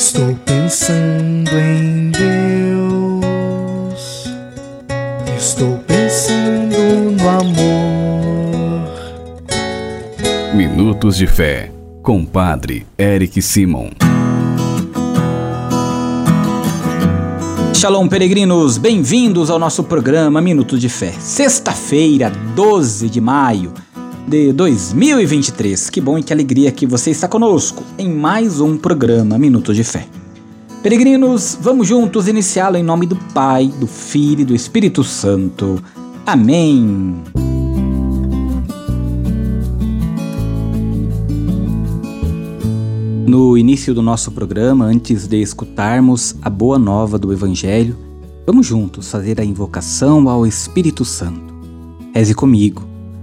Estou pensando em Deus. Estou pensando no amor. Minutos de Fé, com Padre Eric Simon. Shalom, peregrinos, bem-vindos ao nosso programa Minutos de Fé. Sexta-feira, 12 de maio de 2023. Que bom e que alegria que você está conosco em mais um programa Minutos de Fé. Peregrinos, vamos juntos iniciá-lo em nome do Pai, do Filho e do Espírito Santo. Amém. No início do nosso programa, antes de escutarmos a boa nova do Evangelho, vamos juntos fazer a invocação ao Espírito Santo. Reze comigo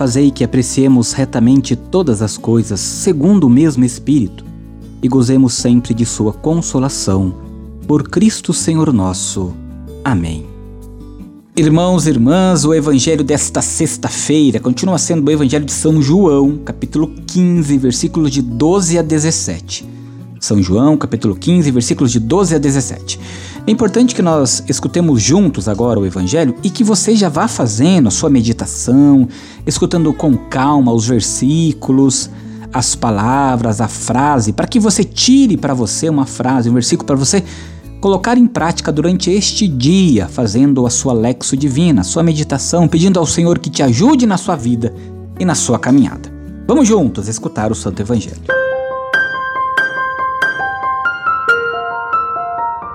fazei que apreciemos retamente todas as coisas segundo o mesmo Espírito e gozemos sempre de Sua consolação. Por Cristo Senhor nosso. Amém. Irmãos e irmãs, o evangelho desta sexta-feira continua sendo o evangelho de São João, capítulo 15, versículos de 12 a 17. São João, capítulo 15, versículos de 12 a 17. É importante que nós escutemos juntos agora o Evangelho e que você já vá fazendo a sua meditação, escutando com calma os versículos, as palavras, a frase, para que você tire para você uma frase, um versículo para você colocar em prática durante este dia, fazendo a sua lexo divina, a sua meditação, pedindo ao Senhor que te ajude na sua vida e na sua caminhada. Vamos juntos escutar o Santo Evangelho.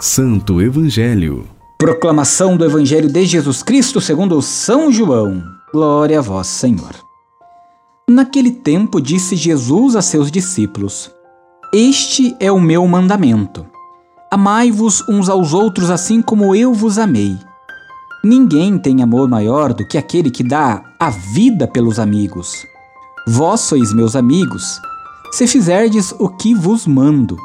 Santo Evangelho. Proclamação do Evangelho de Jesus Cristo segundo São João. Glória a vós, Senhor. Naquele tempo disse Jesus a seus discípulos: Este é o meu mandamento. Amai-vos uns aos outros assim como eu vos amei. Ninguém tem amor maior do que aquele que dá a vida pelos amigos. Vós sois meus amigos, se fizerdes o que vos mando.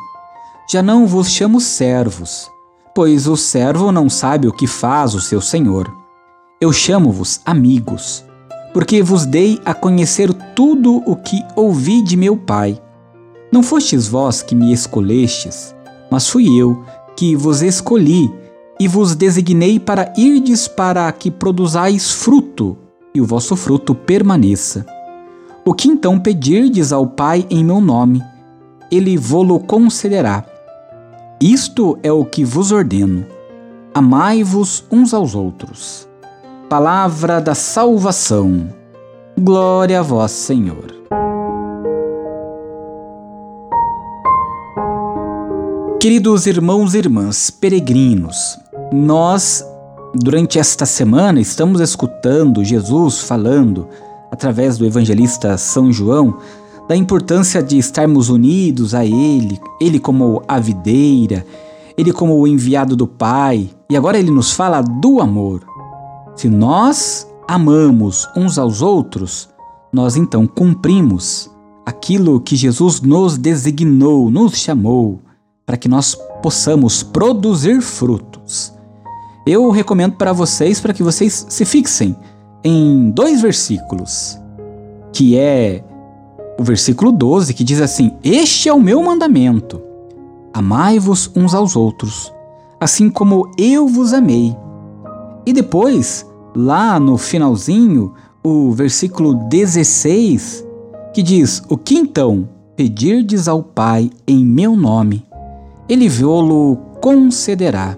Já não vos chamo servos, pois o servo não sabe o que faz o seu senhor. Eu chamo-vos amigos, porque vos dei a conhecer tudo o que ouvi de meu Pai. Não fostes vós que me escolhestes, mas fui eu que vos escolhi e vos designei para irdes para que produzais fruto, e o vosso fruto permaneça. O que então pedirdes ao Pai em meu nome, ele vô-lo concederá. Isto é o que vos ordeno: amai-vos uns aos outros. Palavra da salvação. Glória a vós, Senhor. Queridos irmãos e irmãs, peregrinos, nós, durante esta semana, estamos escutando Jesus falando, através do evangelista São João, da importância de estarmos unidos a Ele, Ele como a videira, Ele como o enviado do Pai, e agora Ele nos fala do amor. Se nós amamos uns aos outros, nós então cumprimos aquilo que Jesus nos designou, nos chamou, para que nós possamos produzir frutos. Eu recomendo para vocês, para que vocês se fixem em dois versículos, que é o versículo 12, que diz assim: Este é o meu mandamento: amai-vos uns aos outros, assim como eu vos amei. E depois, lá no finalzinho, o versículo 16, que diz: O que então pedirdes ao Pai em meu nome, ele vô-lo concederá.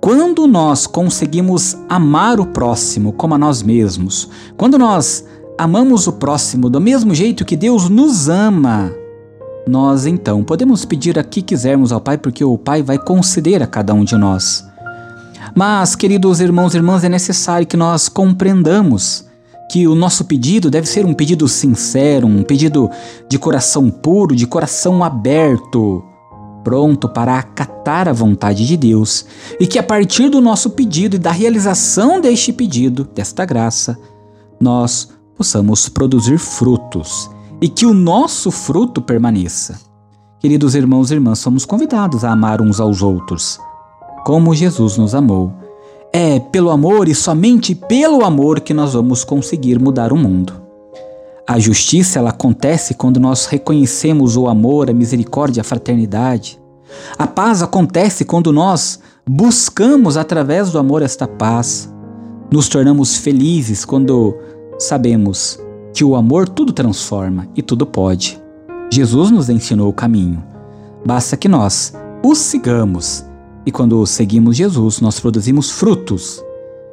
Quando nós conseguimos amar o próximo como a nós mesmos, quando nós amamos o próximo do mesmo jeito que Deus nos ama, nós então podemos pedir a que quisermos ao Pai, porque o Pai vai conceder a cada um de nós. Mas, queridos irmãos e irmãs, é necessário que nós compreendamos que o nosso pedido deve ser um pedido sincero, um pedido de coração puro, de coração aberto, pronto para acatar a vontade de Deus e que a partir do nosso pedido e da realização deste pedido, desta graça, nós possamos produzir frutos e que o nosso fruto permaneça. Queridos irmãos e irmãs, somos convidados a amar uns aos outros, como Jesus nos amou. É pelo amor e somente pelo amor que nós vamos conseguir mudar o mundo. A justiça ela acontece quando nós reconhecemos o amor, a misericórdia, a fraternidade. A paz acontece quando nós buscamos através do amor esta paz. Nos tornamos felizes quando sabemos que o amor tudo transforma e tudo pode. Jesus nos ensinou o caminho. Basta que nós o sigamos. E quando seguimos Jesus, nós produzimos frutos.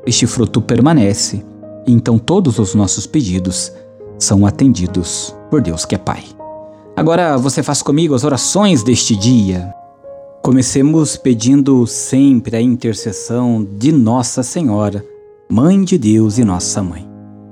Este fruto permanece. E então todos os nossos pedidos são atendidos por Deus que é Pai. Agora você faz comigo as orações deste dia. Comecemos pedindo sempre a intercessão de Nossa Senhora, Mãe de Deus e Nossa Mãe.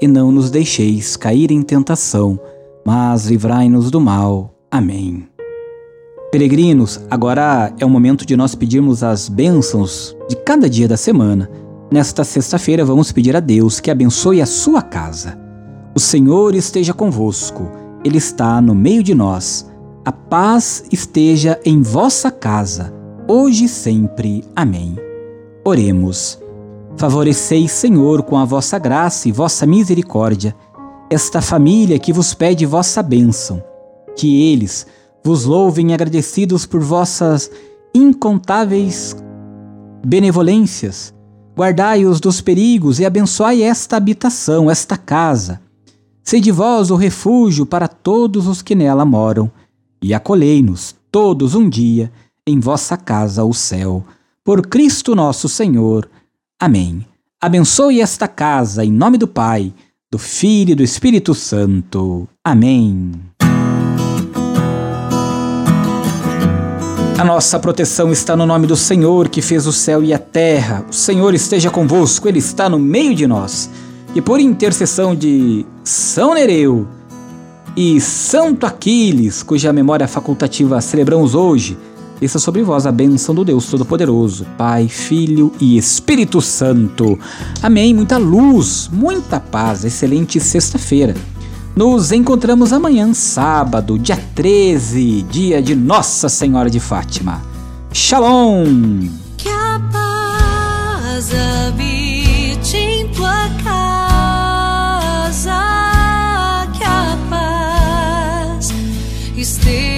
e não nos deixeis cair em tentação, mas livrai-nos do mal. Amém. Peregrinos, agora é o momento de nós pedirmos as bênçãos de cada dia da semana. Nesta sexta-feira, vamos pedir a Deus que abençoe a sua casa. O Senhor esteja convosco, Ele está no meio de nós. A paz esteja em vossa casa, hoje e sempre. Amém. Oremos. Favoreceis, Senhor, com a vossa graça e vossa misericórdia, esta família que vos pede vossa bênção, que eles vos louvem agradecidos por vossas incontáveis benevolências. Guardai-os dos perigos e abençoai esta habitação, esta casa. Sede vós o refúgio para todos os que nela moram, e acolhei-nos todos um dia em vossa casa, o céu. Por Cristo nosso Senhor. Amém. Abençoe esta casa em nome do Pai, do Filho e do Espírito Santo. Amém. A nossa proteção está no nome do Senhor que fez o céu e a terra. O Senhor esteja convosco, Ele está no meio de nós. E por intercessão de São Nereu e Santo Aquiles, cuja memória facultativa celebramos hoje, desça sobre vós a bênção do Deus Todo-Poderoso, Pai, Filho e Espírito Santo. Amém. Muita luz, muita paz. Excelente sexta-feira. Nos encontramos amanhã, sábado, dia 13, dia de Nossa Senhora de Fátima. Shalom! Que a paz habite em tua casa, que a paz esteja.